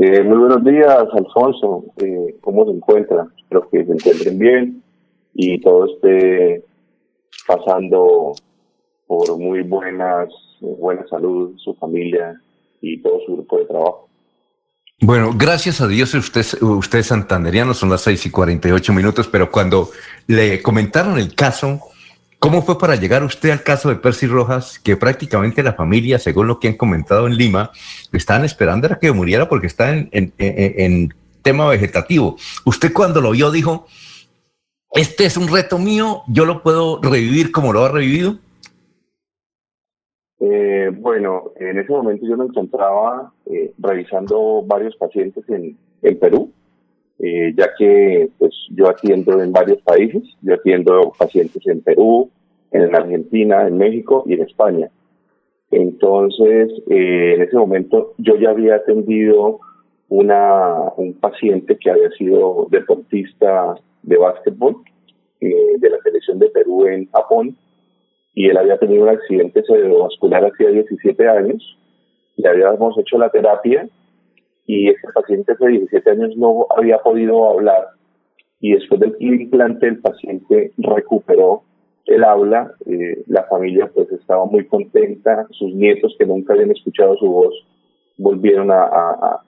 Eh, muy buenos días, Alfonso. Eh, ¿Cómo se encuentran? Espero que se encuentren bien y todo esté pasando por muy buenas, buena salud, su familia y todo su grupo de trabajo. Bueno, gracias a Dios usted, usted es santanderiano, son las seis y 48 minutos, pero cuando le comentaron el caso, ¿cómo fue para llegar usted al caso de Percy Rojas, que prácticamente la familia, según lo que han comentado en Lima, estaban esperando a que muriera porque está en, tema vegetativo? Usted cuando lo vio dijo, este es un reto mío, yo lo puedo revivir como lo ha revivido. Eh, bueno, en ese momento yo me encontraba eh, revisando varios pacientes en, en Perú, eh, ya que pues yo atiendo en varios países, yo atiendo pacientes en Perú, en Argentina, en México y en España. Entonces, eh, en ese momento yo ya había atendido una, un paciente que había sido deportista de básquetbol eh, de la selección de Perú en Japón y él había tenido un accidente cerebrovascular hacía 17 años, le habíamos hecho la terapia y ese paciente hace 17 años no había podido hablar y después del implante el paciente recuperó el habla, eh, la familia pues estaba muy contenta, sus nietos que nunca habían escuchado su voz volvieron a,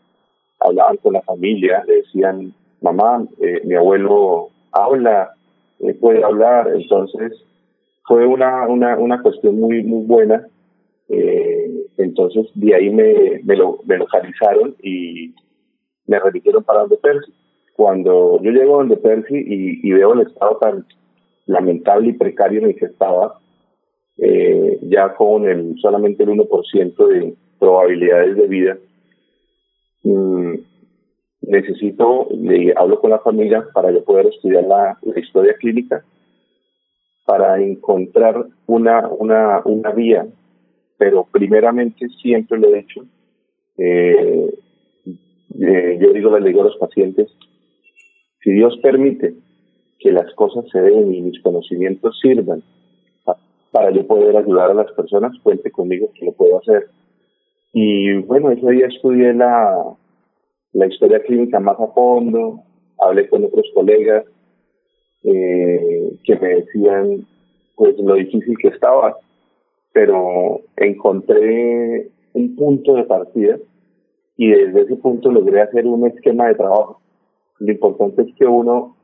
hablar con la familia, le decían, mamá, eh, mi abuelo habla, eh, puede hablar, entonces fue una, una, una cuestión muy, muy buena. Eh, entonces, de ahí me, me, lo, me localizaron y me remitieron para donde Percy. Cuando yo llego donde Percy y, y veo el estado tan lamentable y precario en el que estaba, eh, ya con el solamente el 1% de probabilidades de vida, mm, necesito, le hablo con la familia para yo poder estudiar la, la historia clínica para encontrar una, una, una vía, pero primeramente siempre lo he hecho, eh, eh, yo digo, le digo a los pacientes, si Dios permite que las cosas se den y mis conocimientos sirvan para yo poder ayudar a las personas, cuente conmigo que lo puedo hacer. Y bueno, ese día estudié la, la historia clínica más a fondo, hablé con otros colegas, eh, que me decían pues lo difícil que estaba, pero encontré un punto de partida y desde ese punto logré hacer un esquema de trabajo. Lo importante es que uno,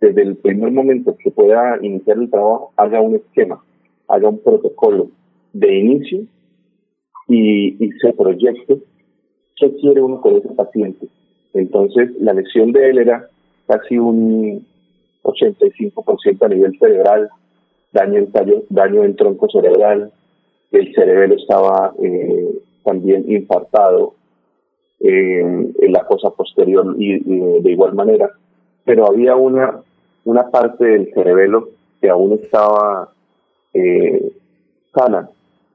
desde el primer momento que pueda iniciar el trabajo, haga un esquema, haga un protocolo de inicio y, se proyecte qué quiere uno con ese paciente. Entonces, la lesión de él era casi un 85% a nivel cerebral, daño en, tronco cerebral, el cerebelo estaba eh, también infartado eh, en la cosa posterior y, de igual manera, pero había una, una parte del cerebelo que aún estaba eh, sana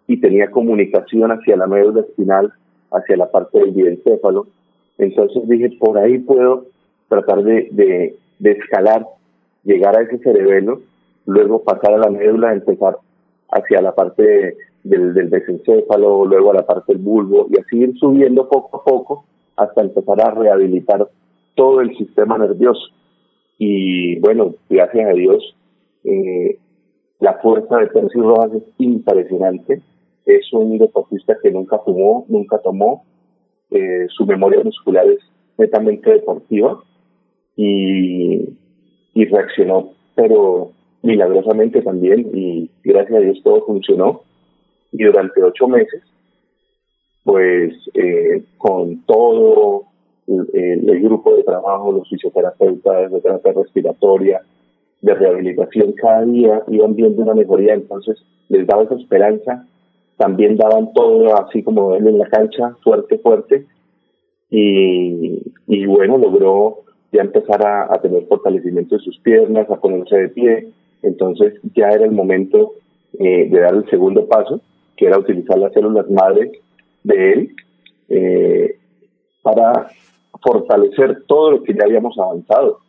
y tenía comunicación hacia la médula espinal, hacia la parte del diencéfalo. Entonces dije, por ahí puedo tratar de, de escalar llegar a ese cerebelo, luego pasar a la médula, empezar hacia la parte del, del mesencéfalo, luego a la parte del bulbo y así ir subiendo poco a poco hasta empezar a rehabilitar todo el sistema nervioso. Y bueno, gracias a Dios, eh, la fuerza de Percy Rojas es impresionante. Es un deportista que nunca fumó, nunca tomó. Eh, su memoria muscular es netamente deportiva. Y reaccionó, pero milagrosamente también y gracias a Dios todo funcionó. Y durante ocho meses pues eh, con todo el, grupo de trabajo, los fisioterapeutas de terapia respiratoria, de rehabilitación, cada día iban viendo una mejoría, entonces les daba esa esperanza, también daban todo así como él en la cancha, fuerte, fuerte, y, y bueno, logró ya empezar a, tener fortalecimiento de sus piernas, a ponerse de pie. Entonces ya era el momento eh, de dar el segundo paso, que era utilizar las células madre de él eh, para fortalecer todo lo que ya habíamos avanzado.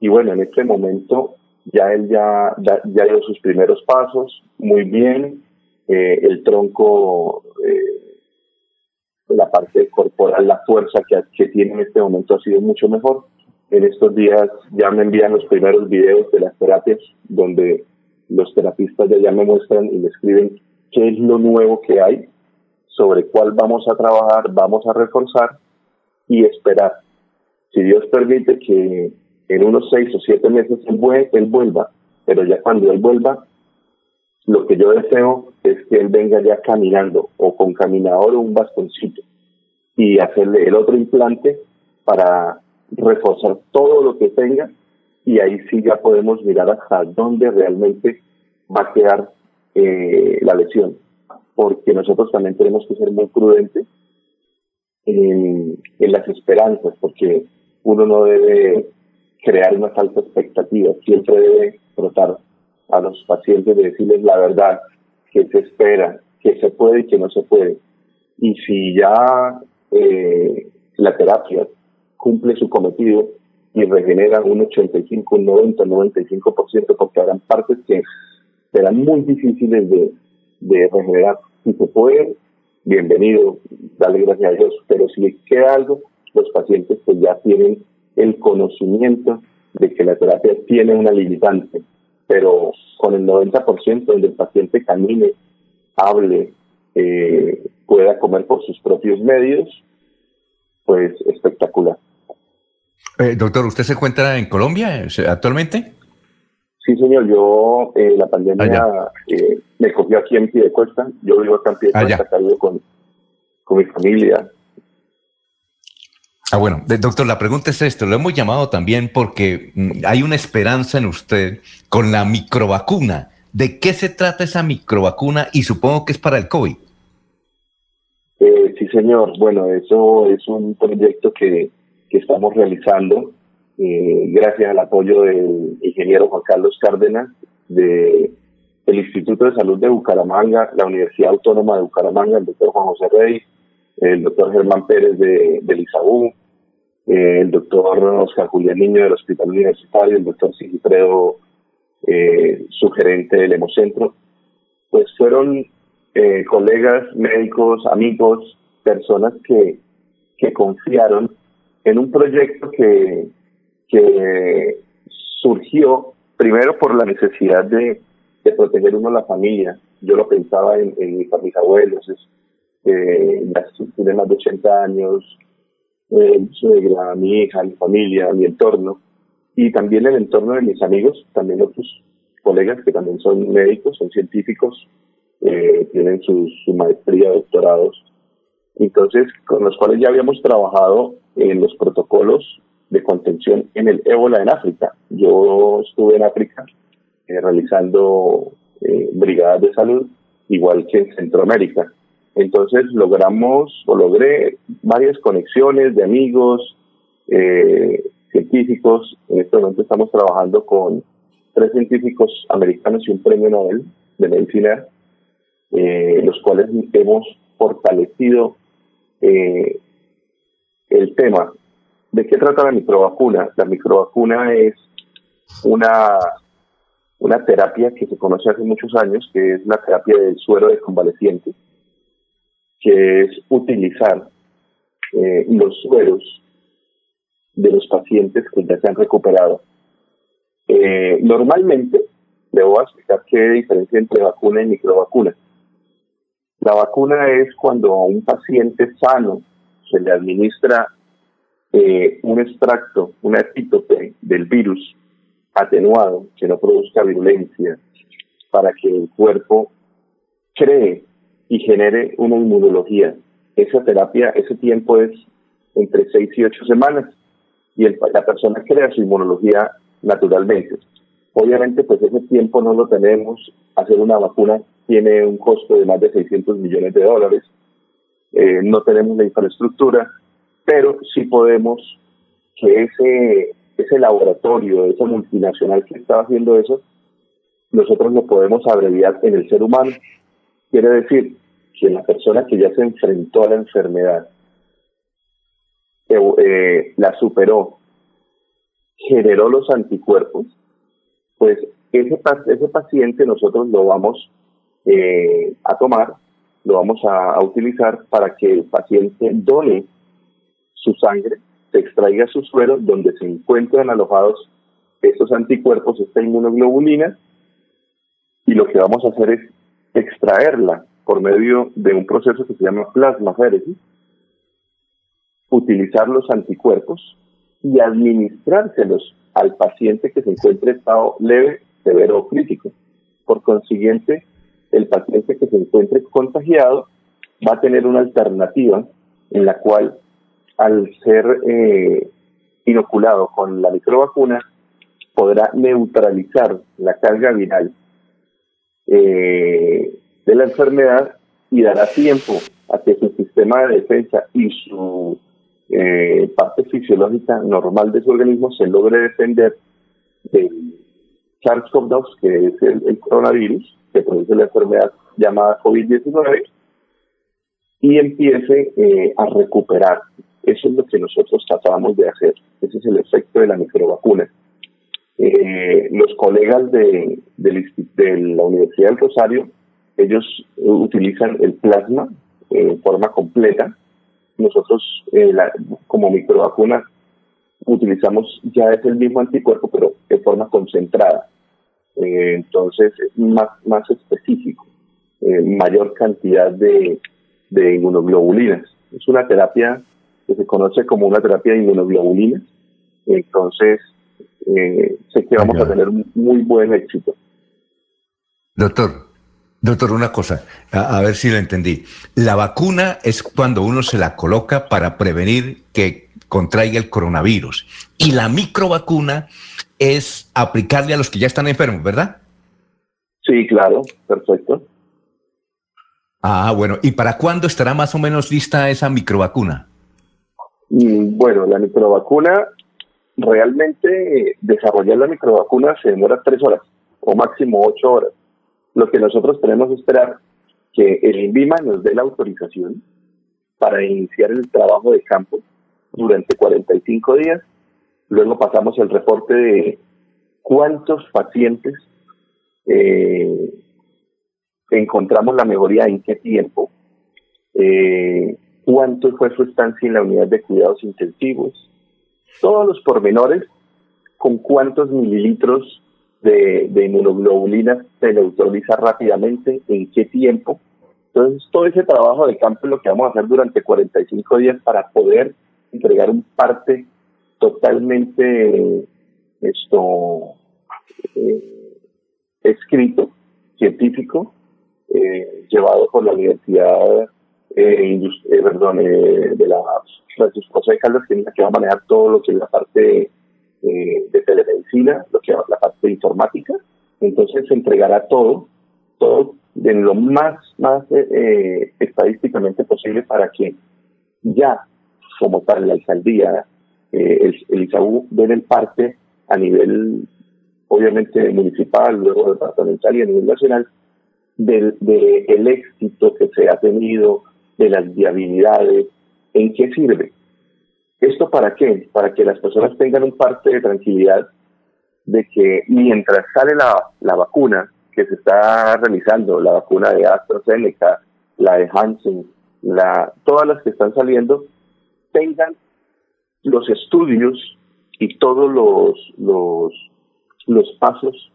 Y bueno, en este momento ya él ya, ya, dio sus primeros pasos, muy bien, eh, el tronco la parte corporal, la fuerza que tiene en este momento ha sido mucho mejor. En estos días ya me envían los primeros videos de las terapias donde los terapistas ya, me muestran y me escriben qué es lo nuevo que hay, sobre cuál vamos a trabajar, vamos a reforzar y esperar. Si Dios permite que en unos seis o siete meses él, él vuelva, pero ya cuando él vuelva, lo que yo deseo es que él venga ya caminando o con caminador o un bastoncito y hacerle el otro implante para reforzar todo lo que tenga y ahí sí ya podemos mirar hasta dónde realmente va a quedar eh, la lesión, porque nosotros también tenemos que ser muy prudentes en, las esperanzas, porque uno no debe crear una falsa expectativa, siempre debe tratar a los pacientes de decirles la verdad, que se espera, que se puede y que no se puede. Y si ya eh, la terapia cumple su cometido y regenera un 85, un 90, un 95%, porque habrán partes que serán muy difíciles de, de regenerar. Si se puede, bienvenido, dale gracias a Dios, pero si queda algo, los pacientes pues ya tienen el conocimiento de que la terapia tiene una limitante pero con el 90% donde el paciente camine, hable, eh, pueda comer por sus propios medios, pues espectacular. Eh, doctor, ¿usted se encuentra en Colombia actualmente? Sí, señor. Yo, eh, la pandemia eh, me cogió aquí en Piedecuesta. Yo vivo acá en Piedecuesta, con, con mi familia. Ah, bueno, doctor, la pregunta es esto. Lo hemos llamado también porque mm, hay una esperanza en usted con la microvacuna. ¿De qué se trata esa microvacuna? Y supongo que es para el COVID. Eh, sí, señor. Bueno, eso es un proyecto que, que estamos realizando eh, gracias al apoyo del ingeniero Juan Carlos Cárdenas de Instituto de Salud de Bucaramanga, la Universidad Autónoma de Bucaramanga, el doctor Juan José Rey, el doctor Germán Pérez de, del eh, el doctor Oscar Julián Niño del Hospital Universitario, el doctor Sigifredo, eh, su gerente del Hemocentro, pues fueron eh, colegas, médicos, amigos, personas que, que confiaron en un proyecto que, que surgió primero por la necesidad de, de proteger uno a la familia. Yo lo pensaba en, en mis abuelos, es, eh, tienen más de 80 años, eh, suegra, mi hija, mi familia, mi entorno, y también el entorno de mis amigos, también otros colegas que también son médicos, son científicos, eh, tienen su, su maestría, doctorados, entonces con los cuales ya habíamos trabajado en los protocolos de contención en el ébola en África. Yo estuve en África eh, realizando eh, brigadas de salud, igual que en Centroamérica. Entonces logramos o logré varias conexiones de amigos, eh, científicos. En este momento estamos trabajando con tres científicos americanos y un premio Nobel de medicina, eh, los cuales hemos fortalecido eh, el tema. ¿De qué trata la microvacuna? La microvacuna es una, una terapia que se conoce hace muchos años, que es la terapia del suero de convaleciente que es utilizar eh, los sueros de los pacientes que ya se han recuperado. Eh, normalmente, debo explicar qué diferencia entre vacuna y microvacuna. La vacuna es cuando a un paciente sano se le administra eh, un extracto, una epítope del virus atenuado que no produzca virulencia para que el cuerpo cree y genere una inmunología. Esa terapia, ese tiempo es entre seis y ocho semanas y la persona crea su inmunología naturalmente. Obviamente, pues ese tiempo no lo tenemos. Hacer una vacuna tiene un costo de más de 600 millones de dólares. Eh, no tenemos la infraestructura, pero sí podemos que ese, ese laboratorio, esa multinacional que estaba haciendo eso, nosotros lo podemos abreviar en el ser humano. Quiere decir que la persona que ya se enfrentó a la enfermedad, eh, eh, la superó, generó los anticuerpos, pues ese, ese paciente nosotros lo vamos eh, a tomar lo vamos a, utilizar para que el paciente done su sangre, se extraiga su suero donde se encuentran alojados estos anticuerpos, esta inmunoglobulina, y lo que vamos a hacer es extraerla por medio de un proceso que se llama plasmaféresis, utilizar los anticuerpos y administrárselos al paciente que se encuentre en estado leve, severo o crítico. Por consiguiente, el paciente se encuentre contagiado va a tener una alternativa en la cual al ser eh, inoculado con la microvacuna podrá neutralizar la carga viral eh, de la enfermedad y dará tiempo a que su sistema de defensa y su eh, parte fisiológica normal de su organismo se logre defender del SARS-CoV-2, que es el, coronavirus que produce la enfermedad llamada COVID-19, y empiece eh, a recuperar. Eso es lo que nosotros tratamos de hacer. Ese es el efecto de la microvacuna. Eh, los colegas de, de, la Universidad del Rosario, ellos utilizan el plasma en forma completa. Nosotros, eh, como microvacuna, utilizamos ya es el mismo anticuerpo, pero en forma concentrada. Eh, entonces, es más, más específico, mayor cantidad de, de inmunoglobulinas. Es una terapia que se conoce como una terapia de inmunoglobulinas. Entonces, eh, sé que vamos a tener muy buen éxito. Doctor, doctor, una cosa, a, ver si lo entendí. La vacuna es cuando uno se la coloca para prevenir que contraiga el coronavirus. Y la microvacuna es aplicarle a los que ya están enfermos, ¿verdad? Sí, claro, perfecto. Ah, bueno, ¿y para cuándo estará más o menos lista esa microvacuna? Mm, bueno, la microvacuna realmente desarrollar la microvacuna se demora tres horas o máximo ocho horas. Lo que nosotros tenemos que esperar que el INVIMA nos dé la autorización para iniciar el trabajo de campo durante 45 días. Luego pasamos el reporte de cuántos pacientes eh, encontramos la mejoría en qué tiempo, eh, cuánto fue su estancia en la unidad de cuidados intensivos, todos los pormenores con cuántos mililitros de, de se neutraliza rápidamente, en qué tiempo. Entonces, todo ese trabajo de campo es lo que vamos a hacer durante 45 días para poder entregar un parte totalmente esto eh, escrito, científico, eh, llevado por la Universidad eh, eh, perdón, eh, de la Francisco José Caldas, que va a manejar todo lo que es la parte eh, de telemedicina, lo que es la parte informática. Entonces se entregará todo, todo en lo más, más estadísticamente posible para que ya, como tal, la alcaldía, el, el ISAU el parte a nivel, obviamente, municipal, luego departamental y a nivel nacional, del de el éxito que se ha tenido, de las viabilidades, ¿en qué sirve? ¿Esto para qué? Para que las personas tengan un parte de tranquilidad de que mientras sale la, la vacuna que se está realizando, la vacuna de AstraZeneca, la de Hansen, la, todas las que están saliendo, tengan los estudios y todos los, los, los pasos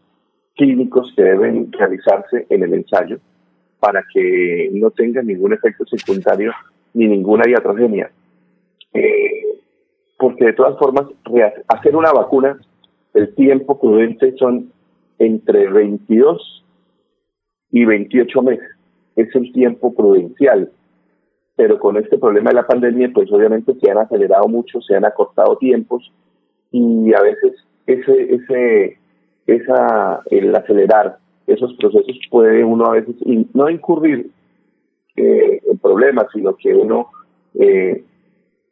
clínicos que deben realizarse en el ensayo para que no tenga ningún efecto secundario ni ninguna iatrogenia. Eh, porque de todas formas, hacer una vacuna, el tiempo prudente son entre 22 y 28 meses. Es el tiempo prudencial. Pero con este problema de la pandemia, pues obviamente se han acelerado mucho, se han acortado tiempos y a veces ese, ese, esa, el acelerar esos procesos puede uno a veces no incurrir eh, en problemas, sino que uno eh,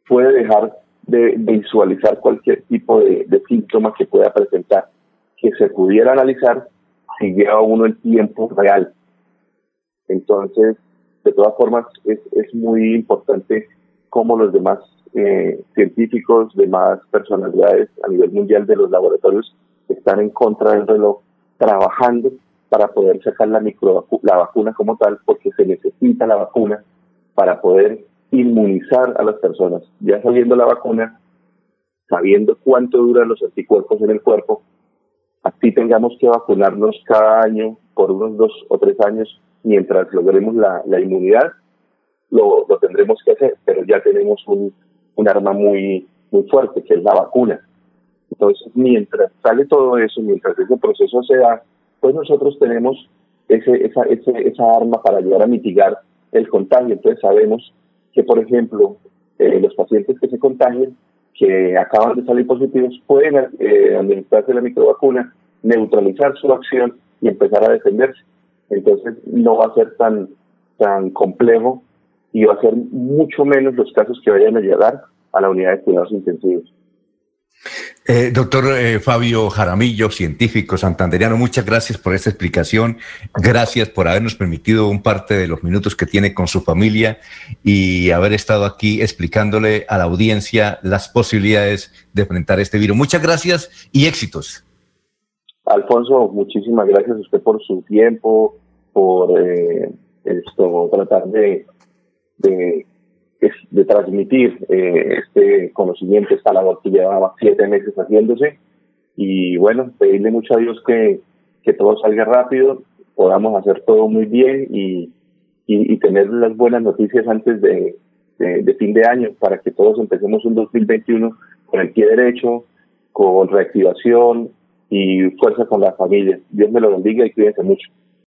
puede dejar de, visualizar cualquier tipo de, síntoma que pueda presentar, que se pudiera analizar si lleva uno el tiempo real. Entonces, de todas formas, es, es muy importante cómo los demás eh, científicos, demás personalidades a nivel mundial de los laboratorios están en contra del reloj, trabajando para poder sacar la, micro, la vacuna como tal, porque se necesita la vacuna para poder inmunizar a las personas. Ya sabiendo la vacuna, sabiendo cuánto duran los anticuerpos en el cuerpo, así tengamos que vacunarnos cada año por unos dos o tres años mientras logremos la, la inmunidad, lo, lo, tendremos que hacer, pero ya tenemos un, un arma muy, muy fuerte, que es la vacuna. Entonces, mientras sale todo eso, mientras ese proceso se da, pues nosotros tenemos ese, esa, ese, esa arma para ayudar a mitigar el contagio. Entonces sabemos que, por ejemplo, eh, los pacientes que se contagian, que acaban de salir positivos, pueden eh, administrarse la microvacuna, neutralizar su acción y empezar a defenderse. Entonces no va a ser tan, tan complejo y va a ser mucho menos los casos que vayan a llegar a la unidad de cuidados intensivos. Eh, doctor eh, Fabio Jaramillo, científico santanderiano, muchas gracias por esta explicación. Gracias por habernos permitido un parte de los minutos que tiene con su familia y haber estado aquí explicándole a la audiencia las posibilidades de enfrentar este virus. Muchas gracias y éxitos. Alfonso, muchísimas gracias a usted por su tiempo, por eh, esto, tratar de, de de transmitir eh, este conocimiento, esta labor que llevaba siete meses haciéndose. Y bueno, pedirle mucho a Dios que, que todo salga rápido, podamos hacer todo muy bien y, y, tener las buenas noticias antes de, de, fin de año para que todos empecemos un 2021 con el pie derecho, con reactivación y fuerza con la familia. Dios me lo bendiga y cuídense mucho.